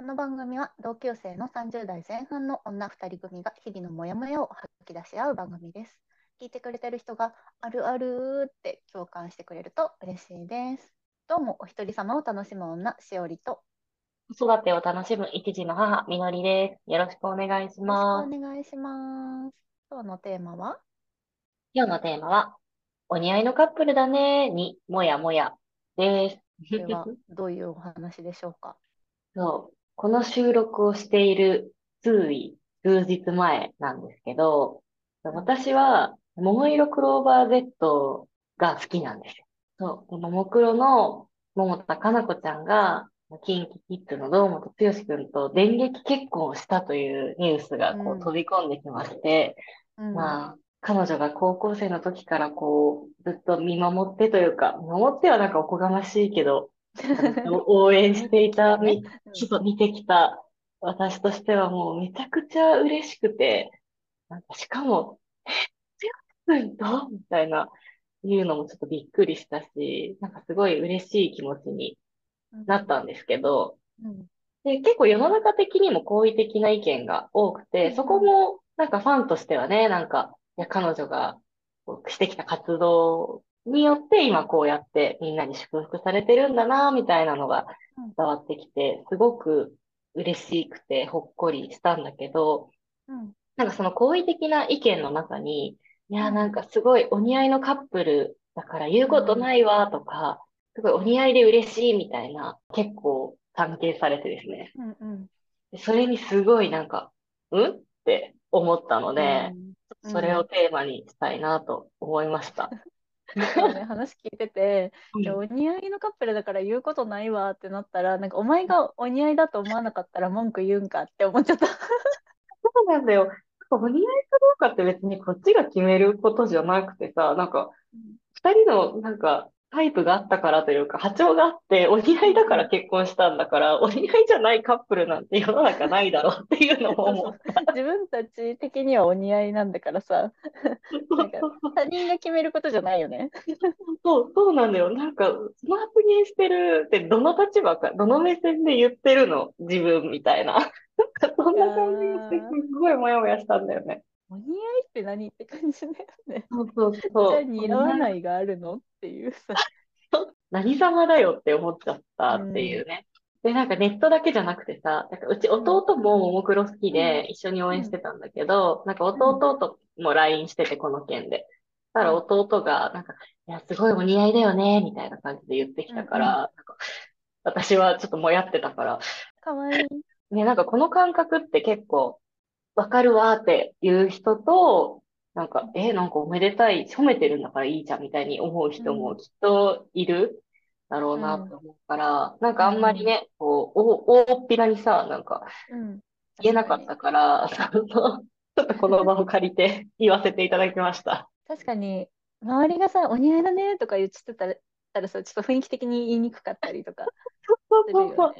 この番組は同級生の30代前半の女2人組が日々のモヤモヤを吐き出し合う番組です。聞いてくれてる人があるあるって共感してくれると嬉しいです。どうもお一人様を楽しむ女しおりと子育てを楽しむ一児の母、みのりです。よろしくお願いしよろます。しくお願いします。今日のテーマは？今日のテーマは、お似合いのカップルだねーに、もやもやです。これはどういうお話でしょうか？そう、この収録をしている数位、数日前なんですけど、私は、桃色クローバー Z が好きなんですよ。そう、でももクロの桃田かな子ちゃんが、キンキキッズの堂本剛くんと電撃結婚をしたというニュースがこうん。う飛び込んできまして、うん。まあ、彼女が高校生の時からこう、ずっと見守ってというか、見守ってはなんかおこがましいけど、応援していた、見てきた私としてはもうめちゃくちゃ嬉しくて、なんかしかも、え、強くんとみたいな、いうのもちょっとびっくりしたし、なんかすごい嬉しい気持ちになったんですけど、うん。で、結構世の中的にも好意的な意見が多くうんて、そこもなんかファンとしてはね、なんか、いや、彼女がしてきた活動によって今こうやってみんなに祝福されてるんだな、みたいなのがうん。伝わってきて、すごく嬉しくてほっこりしたんだけど、うん。なんかその好意的な意見の中に、いや、うん。なんかすごいお似合いのカップルだから言うことないわとか、すごいお似合いで嬉しいみたいな、結構関係されてですね。うんうん。でそれにすごいなんか、うん？って思ったので、うん。それをテーマにしたいなと思いました。ね、話聞いてて、お似合いのカップルだから言うことないわってなったら、なんかお前がお似合いだと思わなかったら文句言うんかって思っちゃった。そうなんだよ。なんかお似合いかどうかって別にこっちが決めることじゃなくてさ、なんか、二人のなんかタイプがあったからというか、波長があって、お似合いだから結婚したんだから、お似合いじゃないカップルなんて世の中ないだろうっていうのも思う。自分たち的にはお似合いなんだからさ、なんか他人が決めることじゃないよね。そう、そうなんだよ。なんか、その発言してるって、どの立場か、どの目線で言ってるの？自分みたいな。なんか、そんな感じがして、すっごいモヤモヤしたんだよね。お似合いって何って感じだよね。そうそうじそう。ゃあ似合わないがあるのっていうさ。何様だよって思っちゃったっていうね。で、なんかネットだけじゃなくてさ、なんかうち弟もももクロ好きで一緒に応援してたんだけど、なんか弟とも LINE してて、この件で。たら弟が、なんか、いや、すごいお似合いだよね、みたいな感じで言ってきたから、うんなんか私はちょっともやってたから、かわいい。ね、なんかこの感覚って結構、わかるわーっていう人と、なんか、え、なんかおめでたい、褒めてるんだからいいじゃんみたいに思う人うん。もきっといるだろうなと思うから、なんかあんまりね、こう、お大っぴらにさ、なんかうん。言えなかったから、ちょっとこの場を借りて言わせていただきました。確かに、周りがさ、お似合いだねとか言ってたら、たらさ、ちょっと雰囲気的に言いにくかったりとかそうそうそう。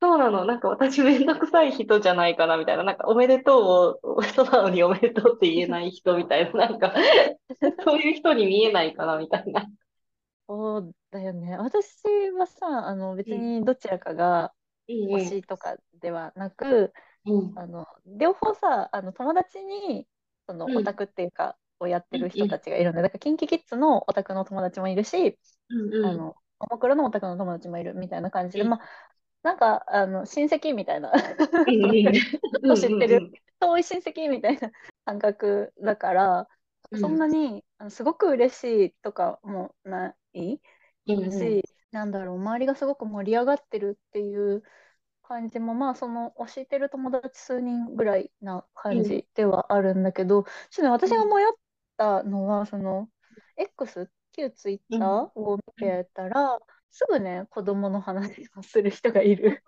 そうなの。なんか私めんどくさい人じゃないかなみたいな。なんかおめでとうを、人なのにおめでとうって言えない人みたいな。なんか、そういう人に見えないかなみたいな。そうだよね。私はさ、あの別にどちらかがうん推しとかではなく、うん。あの両方さ、あの友達にそのうんオタクっていうか、をやってる人たちがいるので、だから KinKiKids のオタクの友達もいるし、うんあの、ももクロのオタクの友達もいるみたいな感じで、うんまあ、なんか、あの、親戚みたいな、うんうん。知ってる。遠い親戚みたいな感覚だから、うん。そんなにあのすごく嬉しいとかもない。うんうん。し、なんだろう、周りがすごく盛り上がってるっていう感じも、まあ、その、推してる友達数人ぐらいな感じではあるんだけど、ちょっとね、私が迷ったのは、その、X、旧 Twitter を見てたら、すぐね、子供の話をする人がいる。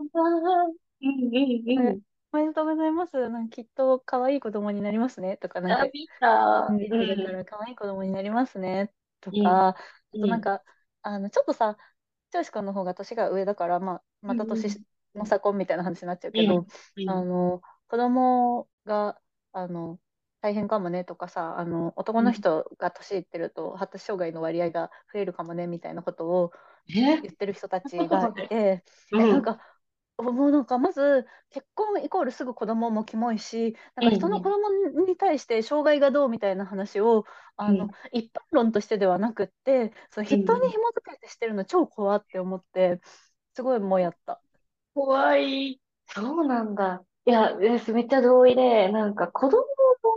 おめでとうございます。なんかきっと可愛い子供になりますね。とか、なんあ、か、見た。見てるから可愛い子供になりますね。とうんか、あうんとなんか、あの、ちょっとさ、剛くんの方が年が上だから、まあ、また年の差婚みたいな話になっちゃうけど、うんあの、子供が、あの、大変かもねとかさ、あの、男の人が年いってると、発達障害の割合が増えるかもねみたいなことをえ？言ってる人たちがいて、うんえなんか、もうなんかまず結婚イコールすぐ子供もキモいし、なんか人の子うん供に対して障害がどうみたいな話をあのうん。一般論としてではなくって、その人に紐付けてしてるの超怖って思って、すごいもうやった。怖い。そうなんだ。いや、です。めっちゃ同意で、なんか子供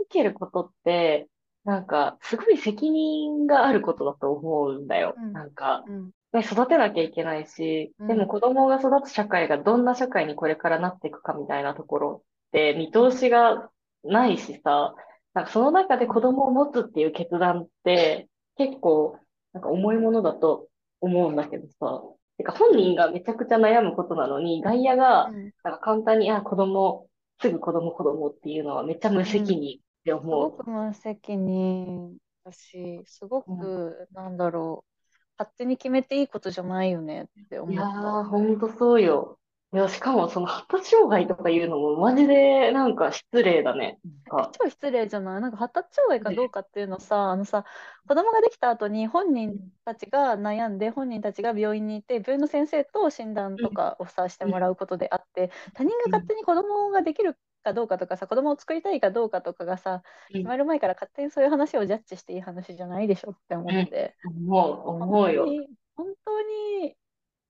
けることって、なんかすごい責任があることだと思うんだよ。うん、なんか、うん、ね、育てなきゃいけないし、でもうん、子供が育つ社会がどんな社会にこれからなっていくかみたいなところって見通うん、しがないしさ、なんかその中で子供を持つっていう決断って結構なんか重いものだと思うんだけどさ、てか本人がめちゃくちゃ悩むことなのに、外野がうん、なんか簡単に、あ、子供、すぐ子供子供っていうのはめっちゃ無うん。責任。ってすご思く無責任だし、すごう。うんく、なんだろう、勝手に決めていいことじゃないよねっていや思った。ー、ほんとそうよ。いや、しかもその発達障害とかいうのもマジでなんか失礼だね。なんえ、か、超失礼じゃない？なんか発達障害かどうかっていうのさ、あのさ、子供ができた後に本人うんたちが悩んで、本人たちが病院に行って、病院の先生と診断とかをさ、してもらうことであって、他人がうん、勝手に子供ができるかどうかとかさ、子供を作りたいかどうかとかがさ、うん、決まる前から勝手にそういう話をジャッジしていい話じゃないでしょって思うん、って、思う、本思うよ。当に、本当に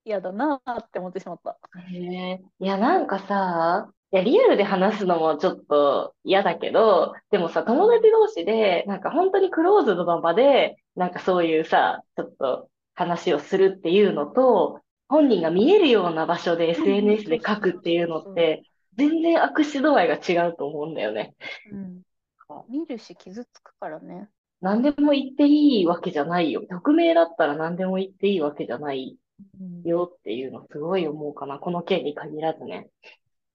嫌だなって思ってしまった。へえ。いや、なんかさ、いや、リアルで話すのもちょっと嫌だけど、でもさ、うん。友達同士で、なんか本当にクローズドの場で、なんかそういうさ、ちょっと話をするっていうのと、本人が見えるような場所でうん、SNS で書くっていう。のって、全然悪質度合いが違うと思うんだよね。うん。見るし傷つくからね。何でも言っていいわけじゃないよ。匿名だったら何でも言っていいわけじゃないうん。よっていうのすごい思うかな。この件に限らずね。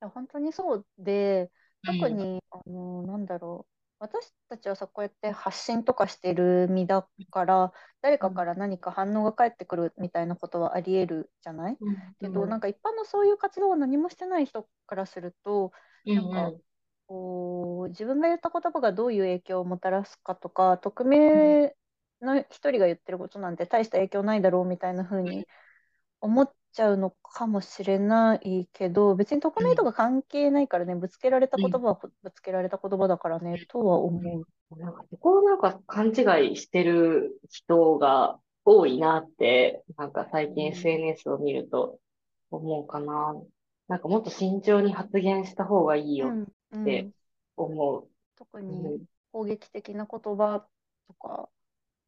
や、本当にそうで、うん。特に、あの、なんだろう。私たちはさ、こうやって発信とかしてる身だから、誰うん。かから何か反応が返ってくるみたいなことはあり得るじゃない？うん。けど、うん。なんか一般のそういう活動を何もしてない人からすると、うなんか、ん。こう、自分が言った言葉がどういう影響をもたらすかとか、匿うん。名の一人が言ってることなんて大した影響ないだろうみたいな風に思っちゃうのかもしれないけど、別に匿うん。名とか関係ないからね、ぶつけられたうん。言葉はぶつけられた言葉だからね、とは思う。なんか、そこをなんか勘違いしてる人が多いなって、なんか最近うん、SNS を見ると思うかな。なんかもっと慎重に発言した方がいいようん、うってん。思う。特うにん。攻撃的な言葉とか、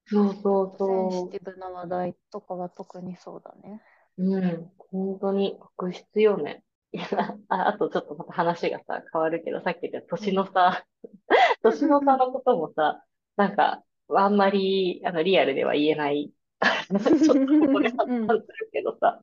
そうそうちょっとセンシそティブな話題とかは特にそうだね。う。うん。本当に悪質よね。いや、あ、あとちょっとまた話がさ、変わるけど、さっき言った年のうん。差。年の差のこともさ、なんか、あんまり、あの、リアルでは言えない。ちょっとここで発うん、散するけどさ、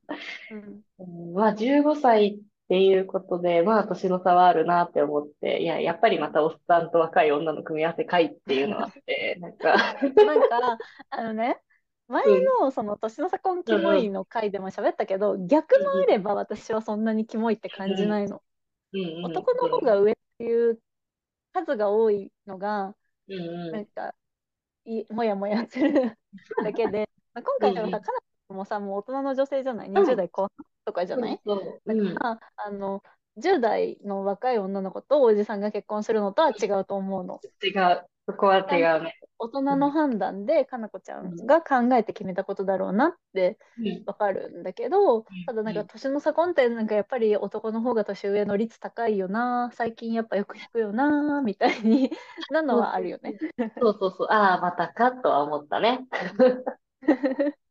うん。うんまあ、15歳っていうことで、まあ、年の差はあるなって思って、いや、やっぱりまたおっさんと若い女の組み合わせかいっていうのはあって、なんか なんか、あのね、前うん、のその年の差婚キモいうん、の回でも喋ったけど、逆もあれば私はそんなにキモいって感じないの。男の方が上っていう数が多いのが、なんか、い、もやもやする だけで、まあ、今うん、回はさ、うん、かなもさ、もう大人の女性じゃない？う ?20 ん、代後半とかじゃない？だから、あの、10代の若い女の子とおじさんが結婚するのとは違うと思うの。違う。そこは違うね。大人うん、の判断で、かなこちゃうん、んが考えて決めたことだろうなってうん、わかるんだけど、ただなんうん、か年の差婚ってなんかやっぱり男の方が年上の率高いよな、最近やっぱよく聞くよな、みたいに なのはあるよね。そうそうそう。ああ、またかとは思ったね。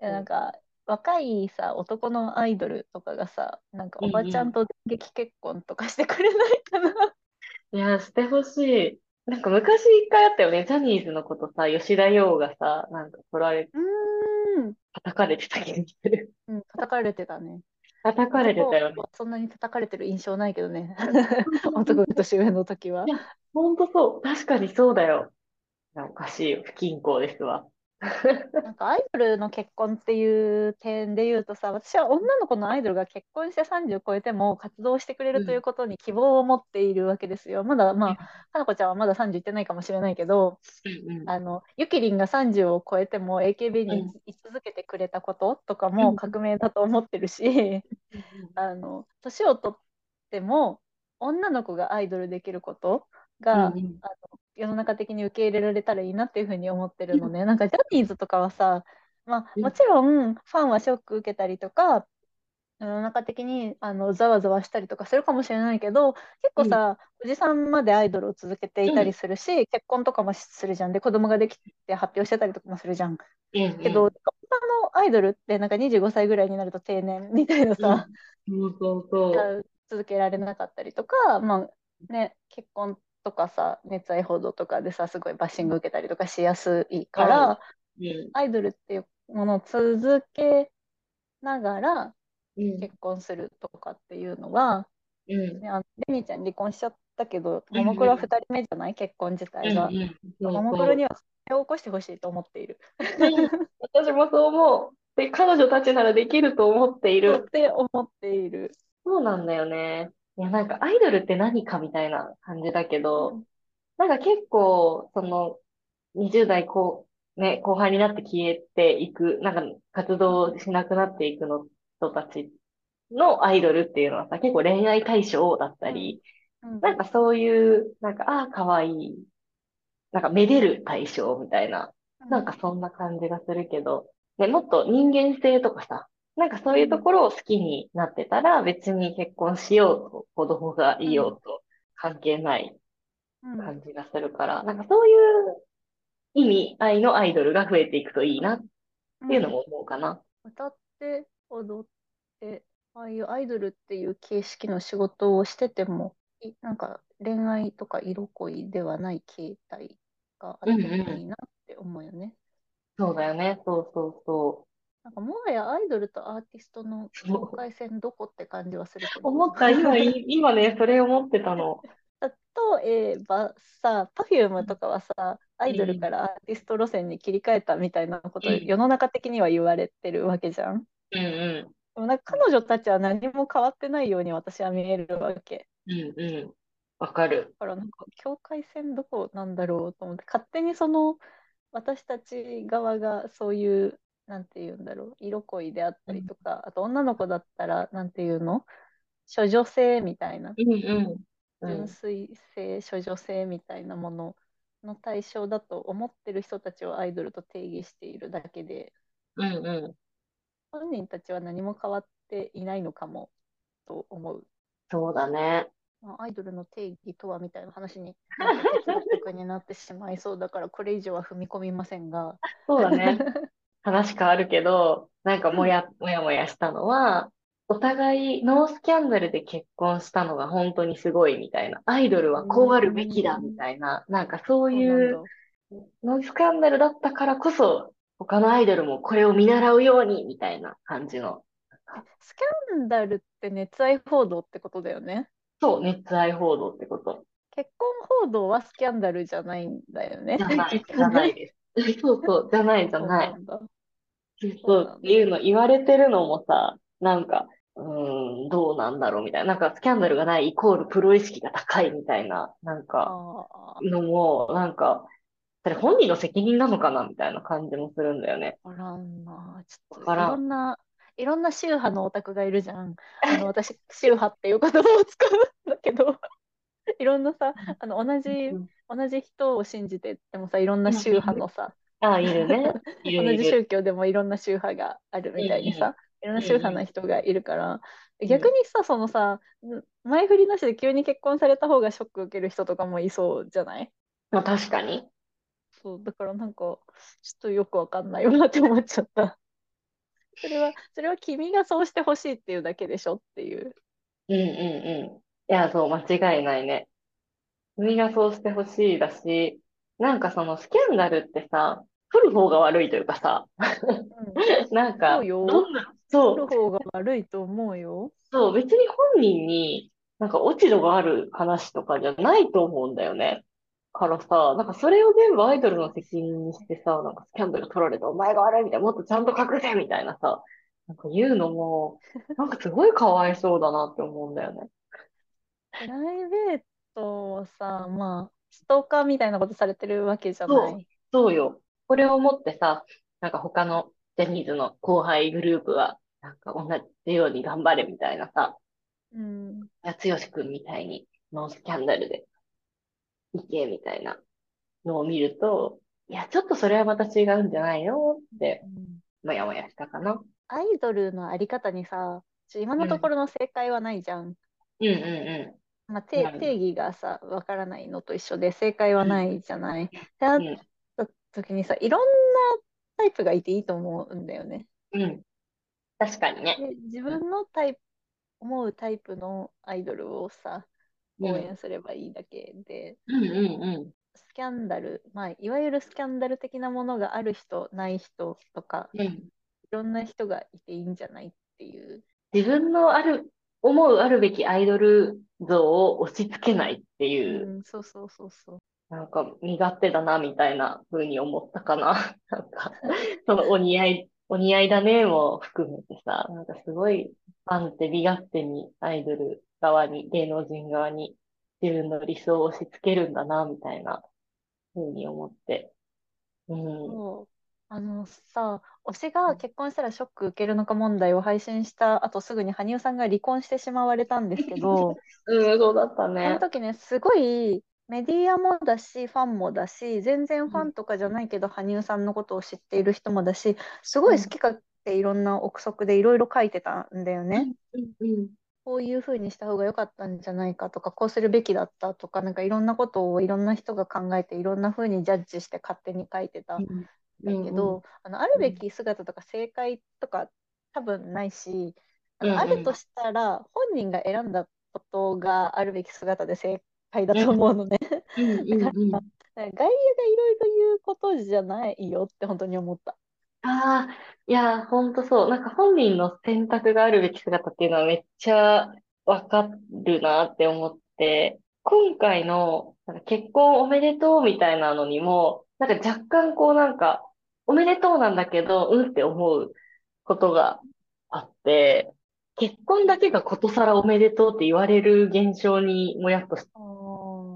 やうんなんか若いさ男のアイドルとかがさなんかうんおばちゃんうと電撃結婚とかしてくれないかな？ん。いや、してほしい。なんか昔一回あったよね。ジャニーズのことさ、吉田羊がさ、なんか取られ、うーん、叩かれてた気がする。うん、叩かれてたね叩かれてた男よね。はそんなに叩かれてる印象ないけどね 男がそう。年上の時はいや、ほんとそう。確かにそうだよ。いやおかしいよ。不均衡ですわ。なんかアイドルの結婚っていう点で言うとさ、私は女の子のアイドルが結婚して30を超えても活動してくれるということに希望を持っているわけですよ。まだまあ、かなこちゃんはまだ30いってないかもしれないけど、うんあの、ゆきりんが30を超えても AKB に居続けてくれたこととかも革命だと思ってるし、あの、年を取っても女の子がアイドルできることが、うんうん。あの世の中的に受け入れられたらいいなっていうふうに思ってるのね。なんかジャニーズとかはさ、まあ、うんもちろんファンはショック受けたりとか、世の中的にあのざわざわしたりとかするかもしれないけど、結構さ、おじさんまでアイドルを続けていたりするし、結婚とかもするじゃん。で、子供ができて発表してたりとかもするじゃん。うんうんけど、女のアイドルってなんか25歳ぐらいになると定年みたいなさ、そうそうそう。続けられなかったりとか、まあね、結婚とかさ、熱愛報道とかでさ、すごいバッシング受けたりとかしやすいから、うんアイドルっていうものを続けながらうん結婚するとかっていうのは、うんね、あのレミちゃん離婚しちゃったけど、ももクロは2人目じゃない？結婚自体が。ももクロには手を起こしてほしいと思っている。私もそう思う。で、彼女たちならできると思っている。って思っている。そうなんだよね。いや、なんかアイドルって何かみたいな感じだけど、なんか結構、その、20代後、ね、後半になって消えていく、なんか活動しなくなっていくの人たちのアイドルっていうのはさ、結構恋愛対象だったり、うん。なんかそういう、なんか、ああ、かわいい。なんか、めでる対象みたいな、なんかそんな感じがするけど、ね、もっと人間性とかさ、なんかそういうところを好きになってたら、別に結婚しようと、子供がいようと、関係ないうん感じがするから、なんかそういう意味合いのアイドルが増えていくといいなっていうのも思うかな。歌って踊ってああいうアイドルっていう形式の仕事をしててもいなんか恋愛とか色恋ではない形態があってもいいなって思うよね。そうだよね。そうそうそなんかもはやアイドルとアーティストの境界線どこって感じはするけう。ど。思った、今、い今ね、それ思ってたの。例えばさ、Perfume とかはさ、アイドルからアーティスト路線に切り替えたみたいなこと、うん世の中的には言われてるわけじゃん。うんうでもなんか彼女たちは何も変わってないように私は見えるわけ。ん。うんうん。わかる。だからなんか境界線どこなんだろうと思って、勝手にその私たち側がそういう、なんて言うんだろう、色恋であったりとか、あと女の子だったら、なんていうの？処女性みたいな、うんうん。う純ん粋性、処女性みたいなものの対象だと思ってる人たちをアイドルと定義しているだけで、うんう本人たちは何も変わっていないのかもと思う。ん。そうだね。まあアイドルの定義とはみたいな話に哲学になってしまいそうだからこれ以上は踏み込みませんが。そうだね。話変わるけど、なんかもや、もやもやしたのは、お互いノースキャンダルで結婚したのが本当にすごいみたいな。アイドルはこうあるべきだみたいな。なんかそういうノースキャンダルだったからこそ、他のアイドルもこれを見習うようにみたいな感じの。スキャンダルって熱愛報道ってことだよね。そう、熱愛報道ってこと。結婚報道はスキャンダルじゃないんだよね。じゃない、じゃないです。そうそう、じゃない、じゃない。そうっていうの言われてるのもさ、なんか、うーん、どうなんだろうみたいな。なんかスキャンダルがないイコールプロ意識が高いみたいな、なんか、あのも、なんか、それ本人の責任なのかなみたいな感じもするんだよね。あ、らんな。ちょっといろんな、いろんな宗派のオタクがいるじゃん。あの、私、宗派っていう言葉を使うんだけど、いろんなさ、あの、同じ、うん同じ人を信じてでもさ、いろんな宗派のさ、ああ、いるね。い同るいる。じ宗教でもいろんな宗派があるみたいにさ、いろんな宗派の人がいるから、ん逆にさ、そのさ、前振りなしで急に結婚された方がショック受ける人とかもいそうじゃない？まあ確かに。そう、だからなんか、ちょっとよくわかんないなって思っちゃった。それは、それは君がそうしてほしいっていうだけでしょっていう。うんうんうん。いや、そう、間違いないね。君がそうしてほしいだし、なんかそのスキャンダルってさ、取る方が悪いというかさ、うん。なんか、そうよどんな、そう、取る方が悪いと思うよ。そう、別に本人になんか落ち度がある話とかじゃないと思うんだよね。からさ、なんかそれを全部アイドルの責任にしてさ、なんかスキャンダル取られたお前が悪いみたいな、もっとちゃんと隠せみたいなさ、なんか言うのも、なんかすごいかわいそうだなって思うんだよね。プライベートをさ、まあ、ストーカーみたいなことされてるわけじゃなそう、い。そうよ。これをもってさ、なんか他のジャニーズの後輩グループは、なんか同じように頑張れみたいなさ、うん。剛くんみたいにノースキャンダルでいけみたいなのを見ると、いや、ちょっとそれはまた違うんじゃないの？って、もやもやしたかな。アイドルのあり方にさ、今のところの正解はないじゃん。うんうんまあ、定ない定義がさ、わからないのと一緒で正解はないじゃない。うん。た時にさ、いろんなタイプがいていいと思うんだよね。うん。うん。確かにね。で、自分のタイプ、思うタイプのアイドルをさ、うん。応援すればいいだけで、うんうんスキャンダル、まあ、いわゆるスキャンダル的なものがある人、ない人とか、うん。うん。いろんな人がいていいんじゃないっていう。自分のある、思うあるべきアイドル像を押し付けないってういう、ん、そうそうそうそう。なんか身勝手だなみたいな風に思ったかな。なんか、そのお似合い、お似合いだねも含めてさ、なんかすごいファンって身勝手にアイドル側に、芸能人側に自分の理想を押し付けるんだなみたいな風に思って。うん。そうあのさ、推しが結婚したらショック受けるのか問題を配信した後すぐに羽生さんが離婚してしまわれたんですけど、うん、そうだったそのね。時ね、すごいメディアもだし、ファンもだし、全然ファンとかじゃないけど、羽生さんのことを知っている人もだし、すごい好き勝手いろんな憶測でいろいろ書いてたんだよね。うん、うん、こういうふうにした方が良かったんじゃないかとか、こうするべきだったとか、なんかいろんなことをいろんな人が考えて、いろんなふうにジャッジして勝手に書いてたんうん。だけど、あの、あるべき姿とか正解とか多分ないし、あのあるとしたら本人が選んだことがあるべき姿で正解だと思うのね。うん、うん、うん。外野がいろいろ言うことじゃないよって本当に思った。ああ、いや、ほんとそう。なんか本人の選択があるべき姿っていうのはめっちゃわかるなって思って、今回のなんか結婚おめでとうみたいなのにも、なんか若干こうなんか、おめでとうなんだけど、うんって思うことがあって、結婚だけがことさらおめでとうって言われる現象にもやっとし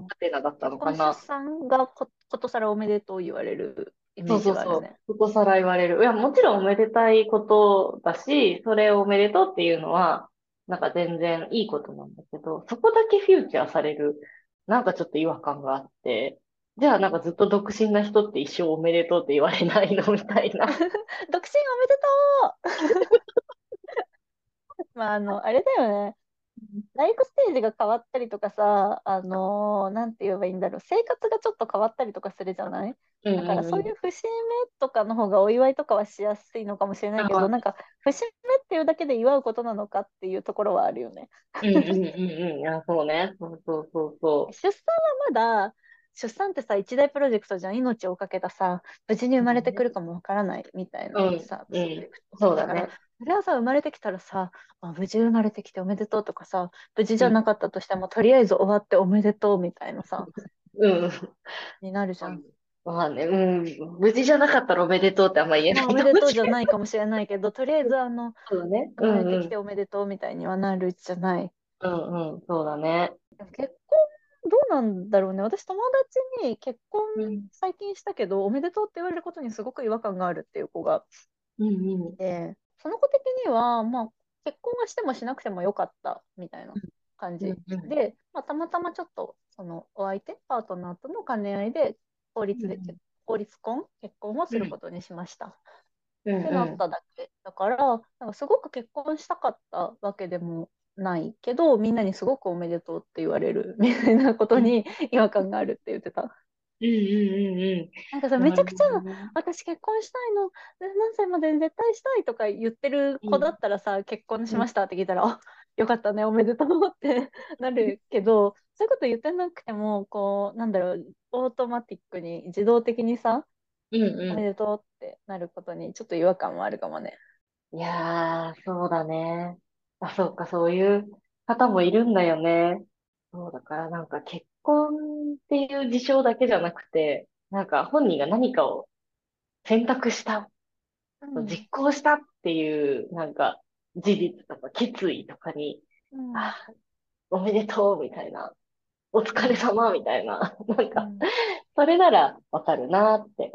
たてなだったのか結婚な出。産がこことさらおめでとう言われるイメージそうそうそうがあるね。。ことさら言われる。いや、もちろんおめでたいことだし、それをおめでとうっていうのは、なんか全然いいことなんだけど、そこだけフューチャーされる、なんかちょっと違和感があって、じゃあなんかずっと独身な人って一生おめでとうって言われないのみたいな。独身おめでとうまあ、あの、あれだよね。ライフステージが変わったりとかさ、あのーなんて言えばいいんだろう、生活がちょっと変わったりとかするじゃない？うんだからそううんいう節目とかの方がお祝いとかはしやすいのかもしれないけあど、なんか節目っていうだけで祝うことなのかっていうところはあるよね。うんうんうんうん。いや、そうね。そうそうそうそ 出産はまだ、出産ってさ、一大プロジェクトじゃん、命をかけたさ、無事に生まれてくるかもわからないみたいなさ、うんうん。そうだね。それはさ、生まれてきたらさ、あ、無事生まれてきておめでとうとかさ、無事じゃなかったとしても、とりあえず終わっておめでとうみたいなさ、うん。になるじゃん。まあね、うん。無事じゃなかったらおめでとうってあんま言えまあ、ないおめでとうじゃい。ないかもしれないけど、とりあえずあの、そうだね。生うんうんまれてきて。おめでとうみたいにはなるじゃない。うんうん。そうだね。結婚どうなんだろうね。私友達に結婚うん最近したけど、おめでとうって言われることにすごく違和感があるっていう子がうんうん。いて、その子的には、まあ、結婚はしてもしなくてもよかったみたいな感じ。うんうんで、まあ、たまたまちょっと、そのお相手、パートナーとの兼ね合いで、法律で、うん法律婚、結婚をすることにしました。うんってなっただけ。だから、なんかすごく結婚したかったわけでもないけど、みんなにすごくおめでとうって言われる みたいなことに違和感があるって言ってた。うんうんうんなんかさ、うん。めちゃくちゃ、私結婚したいの、で何歳までに絶対したいとか言ってる子だったらさ、結婚しましたって聞いたら、あ、よかったね、おめでとうって なるけど、そういうこと言ってなくても、こう、なんだろう、オートマティックに自動的にさ、うんおめうでとうってなることにちょっと違和感はあるかもね。ん。いやー、そうだね。あ、そうか、そういう方もいるんだよね。そうだからなんか結婚っていう事象だけじゃなくて、なんか本人が何かを選択したうん。実行したっていう、なんか、事実とか決意とかに、うん。あ、おめでとうみたいな、お疲れ様みたいな、なんか、うん。それならわかるなって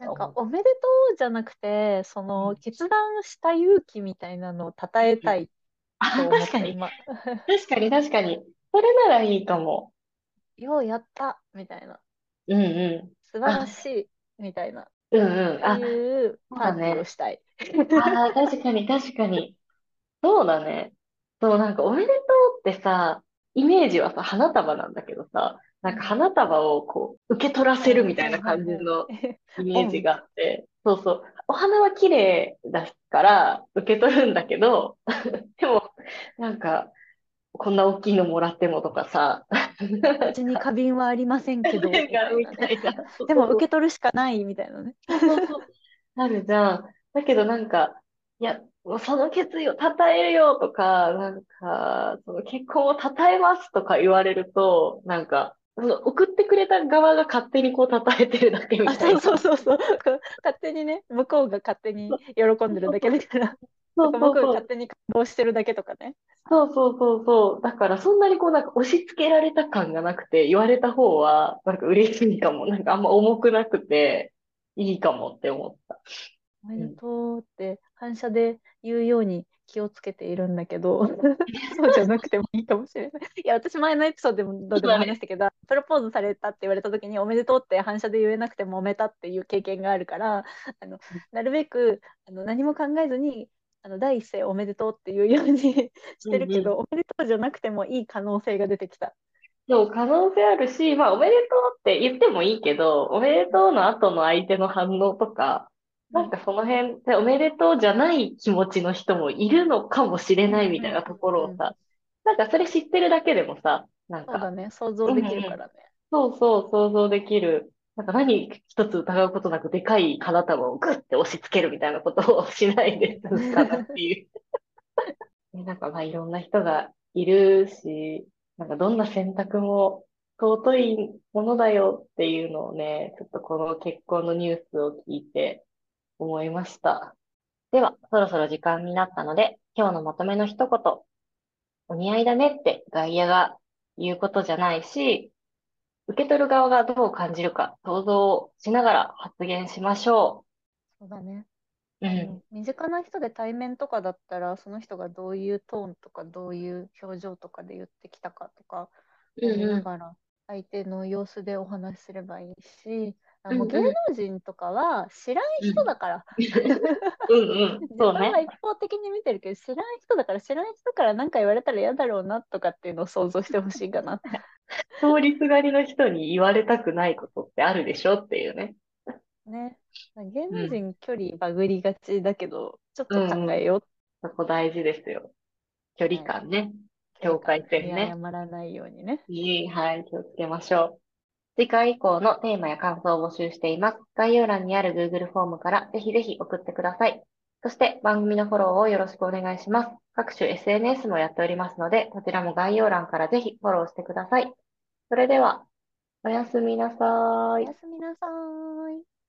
なんか。おめでとうじゃなくて、その、うん決断した勇気みたいなのを称えたいあ、と思った、確かに、今。確かに、確かに。それならいいかも。ようやったみたいな。うんうん。素晴らあ、しいみたいな。っうんうん。てあ、いうそうパーティーをだね。したい。ああ、確かに、確かに。そうだね。そう、なんかおめでとうってさ、イメージはさ、花束なんだけどさ、なんかうん。花束をこう、受け取らせるはいみたいな感じ。のイメ。ージがあって、そうそう。お花は綺麗だから受け取るんだけど、でも、なんか、こんな大きいのもらってもとかさ、うちに花瓶はありませんけど、でも受。け取るしかないみたいなね。そうそうそう。なるじゃん。だけどなんか、いや、もうその決意を称えるよとか、なんか、その結婚を称えますとか言われると、なんか、送ってくれた側が勝手にこう称えてるだけみあ、そうそうたいな。そうそう。こう勝手にね、向こうが勝手に喜んでるだけだから、そうそう僕がそう。勝手に感動してるだけとかね。そうそうそうそう。だからそんなにこうなんか押し付けられた感がなくて、言われた方はなんか嬉しいかも。なんかあんま重くなくて、いいかもって思った。おめでうん。とうって反射で言うように気をつけているんだけど、そうじゃなくてもいいかもしれない。いや、私前のエピソードでもどうでも。話したけど、プロポーズされたって言われた時におめでとうって反射で言えなくて揉めたっていう経験があるから、あの、なるべくあの何も考えずに、あの第一声おめでとうっていうようにしうんうん。てるけど、おめでとうじゃなくてもいい可能性が出てきた。そう、可能性あるし、まあ、おめでとうって言ってもいいけど、おめでとうの後の相手の反応とか、うんなんかその辺でおめでとうじゃない気持ちの人もいるのかもしれうんないみうんたいなところうん。をさ、なんかそれ知ってるだけでもさ、なんか、そうだね。想像できるからね。そうそう想像できる。なんか何一つ疑うことなくでかい花束をグッて押し付けるみたいなことをしないで済むかなっていう。ねなんかまあいろんな人がいるし、なんかどんな選択も尊いものだよっていうのをね、ちょっとこの結婚のニュースを聞いて思いました。では、そろそろ時間になったので、今日のまとめの一言。お似合いだねって外野が言うことじゃないし、受け取る側がどう感じるか想像しながら発言しましょそうだね。う。ん。の、身近な人で対面とかだったら、その人がどういうトーンとか、どういう表情とかで言ってきたかとかを見。ながら、相手の様子でお話しすればいいし、あもう芸うんうん。能人とかは知らんうん人だから。うん そうね。分は一方的に見てるけど、知らん人だから、知らん人から何か言われたら嫌だろうなとかっていうのを想像してほしいかな。通りすがりの人に言われたくないことってあるでしょっていうね。ね。芸能うん。人距離バグりがちだけど、ちょっうと考んうん。えよう。そこ大事ですよ。距離はい。感ね。距離境界線ね。誤らないようにね。いい、はい、気をつけましょう。次回以降のテーマや感想を募集しています。概要欄にある Google フォームからぜひぜひ送ってください。そして番組のフォローをよろしくお願いします。各種 SNS もやっておりますので、こちらも概要欄からぜひフォローしてください。それでは、おやすみなさい。おやすみなさーい。